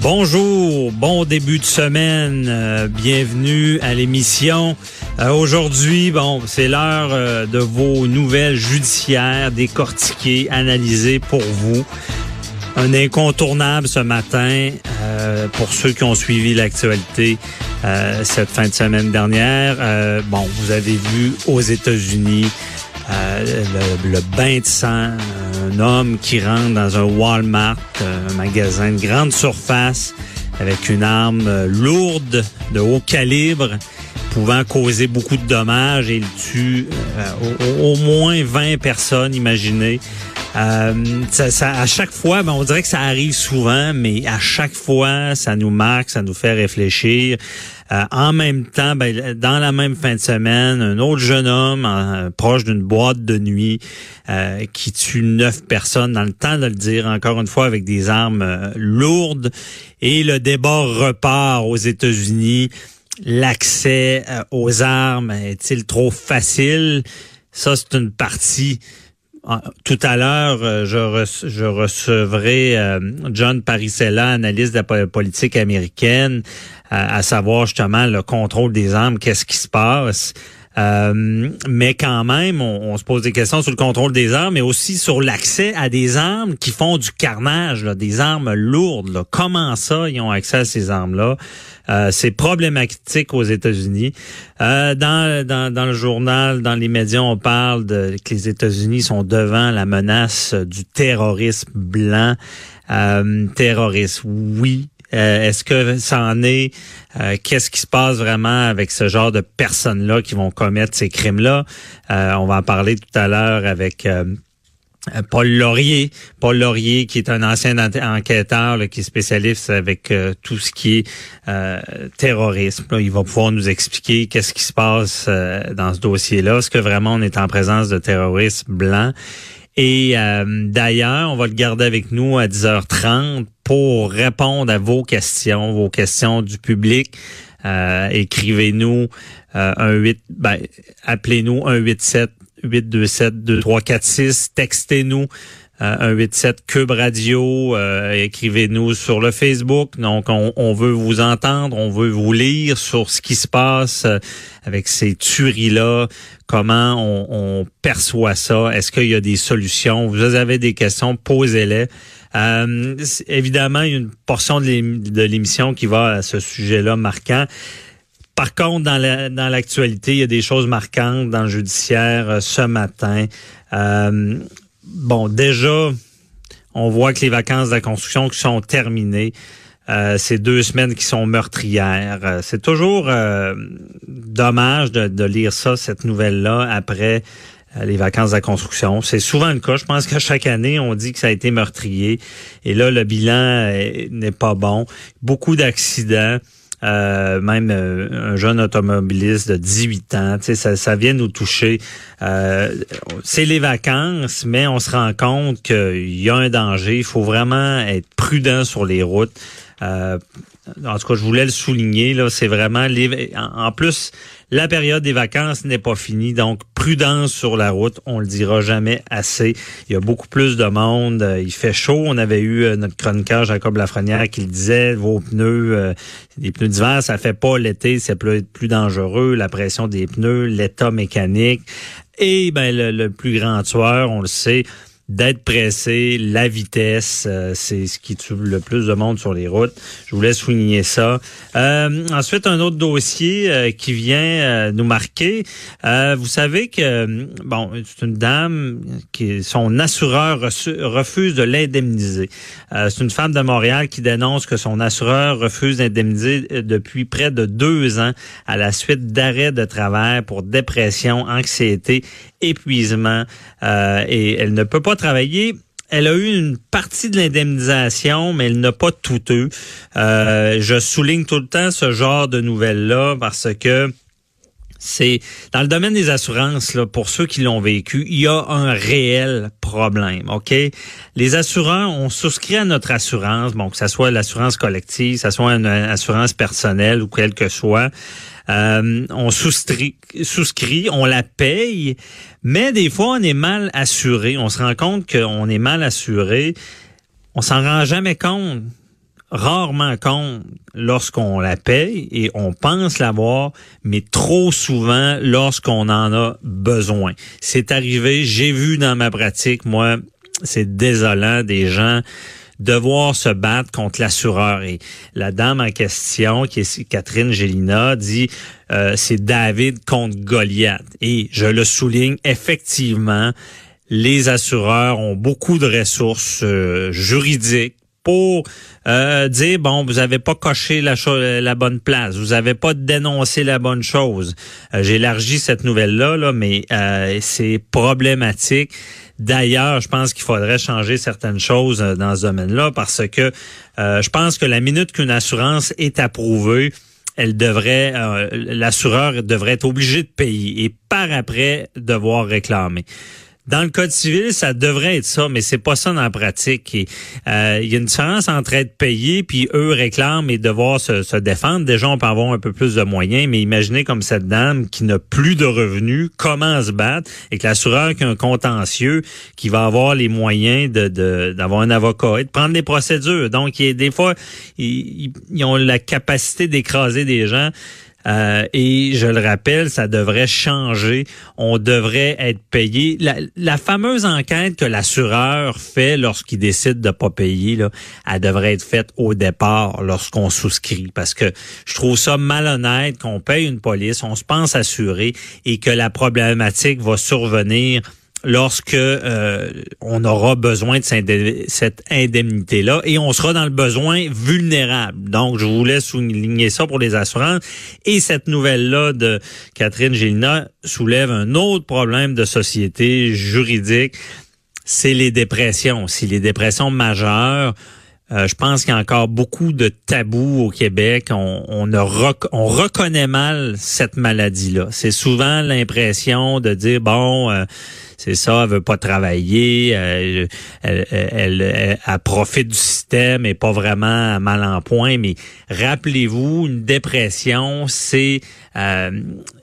Bonjour, bon début de semaine, euh, bienvenue à l'émission. Euh, Aujourd'hui, bon, c'est l'heure euh, de vos nouvelles judiciaires décortiquées, analysées pour vous. Un incontournable ce matin pour ceux qui ont suivi l'actualité cette fin de semaine dernière. bon, vous avez vu aux États-Unis le, le, bain de sang, un homme qui rentre dans un Walmart, un magasin de grande surface, avec une arme lourde de haut calibre pouvant causer beaucoup de dommages et il tue euh, au, au, moins 20 personnes, imaginez. Euh, ça, ça, à chaque fois, ben, on dirait que ça arrive souvent, mais à chaque fois, ça nous marque, ça nous fait réfléchir. Euh, en même temps, ben, dans la même fin de semaine, un autre jeune homme euh, proche d'une boîte de nuit euh, qui tue neuf personnes, dans le temps de le dire, encore une fois, avec des armes lourdes. Et le débat repart aux États-Unis l'accès aux armes est-il trop facile? Ça, c'est une partie. Tout à l'heure, je, je recevrai John Parisella, analyste de la politique américaine, à savoir justement le contrôle des armes, qu'est-ce qui se passe. Euh, mais quand même, on, se pose des questions sur le contrôle des armes, mais aussi sur l'accès à des armes qui font du carnage, là, des armes lourdes. Là. Comment ça, ils ont accès à ces armes-là? Euh, c'est problématique aux États-Unis. Euh, dans, dans, dans, le journal, dans les médias, on parle de, que les États-Unis sont devant la menace du terrorisme blanc. Euh, terroriste, oui, euh, est-ce que ça en est? Euh, qu'est-ce qui se passe vraiment avec ce genre de personnes-là qui vont commettre ces crimes-là? Euh, on va en parler tout à l'heure avec... Paul Laurier, Paul Laurier qui est un ancien enquêteur qui est spécialiste avec tout ce qui est terrorisme. il va pouvoir nous expliquer qu'est-ce qui se passe dans ce dossier-là. Est-ce que vraiment on est en présence de terroristes blancs? Et d'ailleurs, on va le garder avec nous à 10h30 pour répondre à vos questions, vos questions du public. Euh, écrivez-nous euh, un 8, ben, appelez-nous 187 827 2346, textez-nous euh, 187 Cube Radio, euh, écrivez-nous sur le Facebook. Donc on, on, veut vous entendre, on veut vous lire sur ce qui se passe euh, avec ces tueries là, comment on, on perçoit ça, est-ce qu'il y a des solutions? Vous avez des questions, posez-les. Euh, évidemment, il y a une portion de l'émission qui va à ce sujet-là marquant. Par contre, dans l'actualité, il y a des choses marquantes dans le judiciaire euh, ce matin. Euh, bon, déjà, on voit que les vacances de la construction qui sont terminées. Euh, ces deux semaines qui sont meurtrières. C'est toujours dommage de, de, lire ça, cette nouvelle-là, après euh, les vacances de la construction. C'est souvent le cas. Je pense que chaque année, on dit que ça a été meurtrier. Et là, le bilan n'est pas bon. Beaucoup d'accidents. Euh, même euh, un jeune automobiliste de 18 ans, ça, ça vient nous toucher. c'est les vacances, mais on se rend compte qu'il y a un danger. Il faut vraiment être prudent sur les routes. En tout cas, je voulais le souligner. Là, c'est vraiment les, en plus la période des vacances n'est pas finie, donc prudence sur la route, on le dira jamais assez. Il y a beaucoup plus de monde, euh, il fait chaud. On avait eu euh, notre chroniqueur Jacob Lafrenière qui le disait, vos pneus, euh, des pneus d'hiver, ça fait pas l'été, c'est plus, plus dangereux, la pression des pneus, l'état mécanique. Et ben le, plus grand tueur, on le sait, d'être pressé, la vitesse, euh, c'est ce qui tue le plus de monde sur les routes. Je voulais souligner ça. Euh, ensuite, un autre dossier euh, qui vient nous marquer. vous savez que bon, c'est une dame qui son assureur refuse de l'indemniser. c'est une femme de Montréal qui dénonce que son assureur refuse d'indemniser depuis près de deux ans à la suite d'arrêt de travail pour dépression, anxiété, épuisement et elle ne peut pas travailler elle a eu une partie de l'indemnisation, mais elle n'a pas tout eu. Euh, je souligne tout le temps ce genre de nouvelles-là parce que c'est dans le domaine des assurances, pour ceux qui l'ont vécu, il y a un réel problème. OK? Les assureurs ont souscrit à notre assurance, bon, que ce soit l'assurance collective, que ce soit une assurance personnelle ou quelle que soit. Euh, on souscrit, souscrit, on la paye, mais des fois, on est mal assuré. On se rend compte qu'on est mal assuré. On s'en rend jamais compte, rarement compte lorsqu'on la paye et on pense l'avoir, mais trop souvent lorsqu'on en a besoin. C'est arrivé, j'ai vu dans ma pratique, moi, c'est désolant, des gens devoir se battre contre l'assureur. Et la dame en question, qui est Catherine Gélina, dit euh, c'est David contre Goliath. Et je le souligne, effectivement, les assureurs ont beaucoup de ressources euh, juridiques pour euh, dire bon vous avez pas coché la, la bonne place. Vous avez pas dénoncé la bonne chose. J'élargis cette nouvelle là mais c'est problématique. D'ailleurs, je pense qu'il faudrait changer certaines choses euh, dans ce domaine-là parce que euh, je pense que la minute qu'une assurance est approuvée, elle devrait, euh, l'assureur devrait être obligé de payer et par après devoir réclamer. Dans le code civil, ça devrait être ça, mais c'est pas ça dans la pratique. Euh, il y a une différence entre être payé puis eux réclament et devoir se, défendre. Déjà, on peut avoir un peu plus de moyens, mais imaginez comme cette dame qui n'a plus de revenus, comment se battre et que l'assureur qui a un contentieux, qui va avoir les moyens d'avoir un avocat et de prendre des procédures. Donc, des fois, ils ont la capacité d'écraser des gens. Euh, et je le rappelle, ça devrait changer. On devrait être payé. La, fameuse enquête que l'assureur fait lorsqu'il décide de pas payer, là, elle devrait être faite au départ lorsqu'on souscrit. Parce que je trouve ça malhonnête qu'on paye une police, on se pense assuré et que la problématique va survenir lorsque euh, on aura besoin de cette indemnité-là et on sera dans le besoin vulnérable. Donc, je voulais souligner ça pour les assurances. Et cette nouvelle-là de Catherine Gélina soulève un autre problème de société juridique, c'est les dépressions. Si les dépressions majeures, euh, je pense qu'il y a encore beaucoup de tabous au Québec. On, on, on reconnaît mal cette maladie-là. C'est souvent l'impression de dire, bon, euh, c'est ça, elle veut pas travailler, euh, elle, elle, elle, profite du système et pas vraiment mal en point. Mais rappelez-vous, une dépression, c'est euh,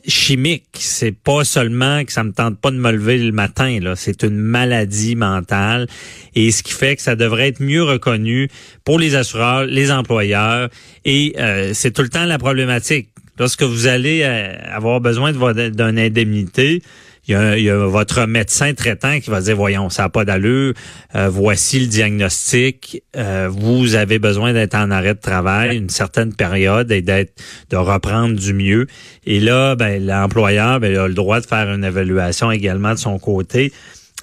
chimique. C'est pas seulement que ça me tente pas de me lever le matin. Là, c'est une maladie mentale et ce qui fait que ça devrait être mieux reconnu pour les assureurs, les employeurs et euh, c'est tout le temps la problématique. Lorsque vous allez avoir besoin d'une indemnité, il y, a, votre médecin traitant qui va dire, voyons, ça n'a pas d'allure, euh, voici le diagnostic, euh, vous avez besoin d'être en arrêt de travail une certaine période et d'être de reprendre du mieux. Et là, ben, l'employeur ben, a le droit de faire une évaluation également de son côté.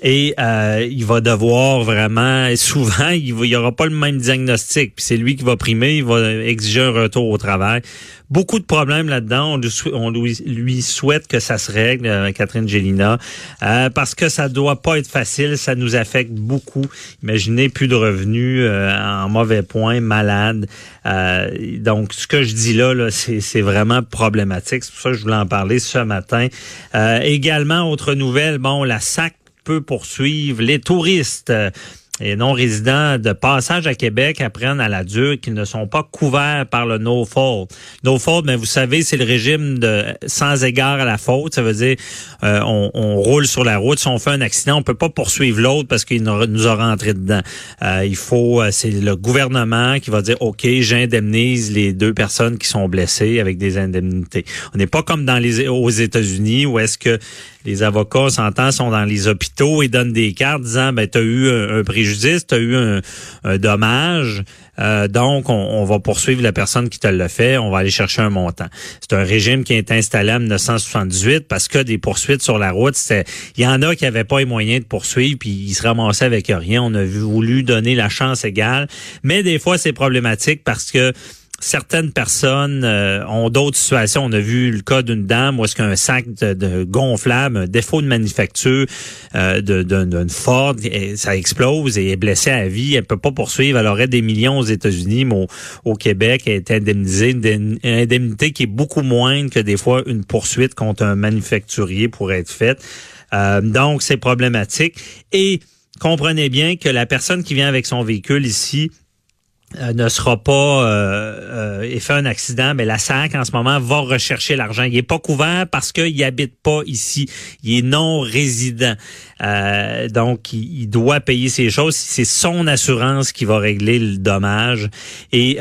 Et euh, il va devoir vraiment, souvent, il n'y aura pas le même diagnostic. Puis c'est lui qui va primer, il va exiger un retour au travail. Beaucoup de problèmes là-dedans. On, lui, souhaite que ça se règle, euh, Catherine Gélina, euh, parce que ça doit pas être facile. Ça nous affecte beaucoup. Imaginez plus de revenus, en mauvais point, malade. donc, ce que je dis là, là c'est vraiment problématique. C'est pour ça que je voulais en parler ce matin. également, autre nouvelle, bon, la SAC peut poursuivre les touristes et non-résidents de passage à Québec apprennent à la dure qu'ils ne sont pas couverts par le no-fault. No-fault, mais vous savez, c'est le régime de sans égard à la faute. Ça veut dire euh, on, on, roule sur la route. Si on fait un accident, on peut pas poursuivre l'autre parce qu'il nous a rentré dedans. Euh, il faut, euh, c'est le gouvernement qui va dire, OK, j'indemnise les deux personnes qui sont blessées avec des indemnités. On n'est pas comme dans les aux États-Unis où est-ce que les avocats, s'entend, sont dans les hôpitaux et donnent des cartes disant, ben, tu as eu un, préjudice, tu as eu un, dommage, euh, donc on, va poursuivre la personne qui te l'a fait, on va aller chercher un montant. C'est un régime qui est installé en 1978 parce que des poursuites sur la route, il y en a qui n'avaient pas les moyens de poursuivre, puis ils se ramassaient avec rien. On a voulu donner la chance égale, mais des fois c'est problématique parce que certaines personnes euh, ont d'autres situations. On a vu le cas d'une dame où est-ce qu'un sac de, gonflable, un défaut de manufacture euh, d'une Ford, ça explose et est blessée à vie. Elle peut pas poursuivre. Elle aurait des millions aux États-Unis, mais au, Québec, elle est indemnisée. Une indemnité qui est beaucoup moindre que des fois une poursuite contre un manufacturier pourrait être faite. Euh, donc, c'est problématique. Et comprenez bien que la personne qui vient avec son véhicule ici, ne sera pas euh, euh, fait un accident, mais la SAC en ce moment va rechercher l'argent. Il est pas couvert parce qu'il habite pas ici. Il est non résident. Euh, donc, il, doit payer ses choses. C'est son assurance qui va régler le dommage. Et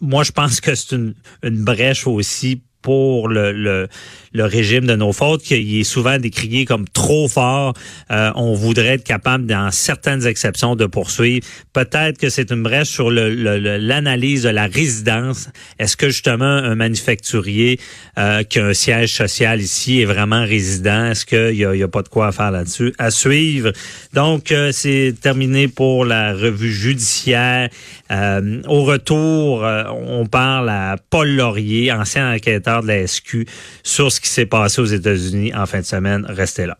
moi, je pense que c'est une, une brèche aussi pour le, le, le, régime de nos fautes, qui est souvent décrié comme trop fort. Euh, on voudrait être capable, dans certaines exceptions, de poursuivre. Peut-être que c'est une brèche sur l'analyse de la résidence. Est-ce que justement un manufacturier euh, qui a un siège social ici est vraiment résident? Est-ce qu'il n'y a, y a, pas de quoi faire là-dessus? À suivre. Donc, euh, c'est terminé pour la revue judiciaire. Euh, au retour, on parle à Paul Laurier, ancien enquêteur de la SQ sur ce qui s'est passé aux États-Unis en fin de semaine. Restez là.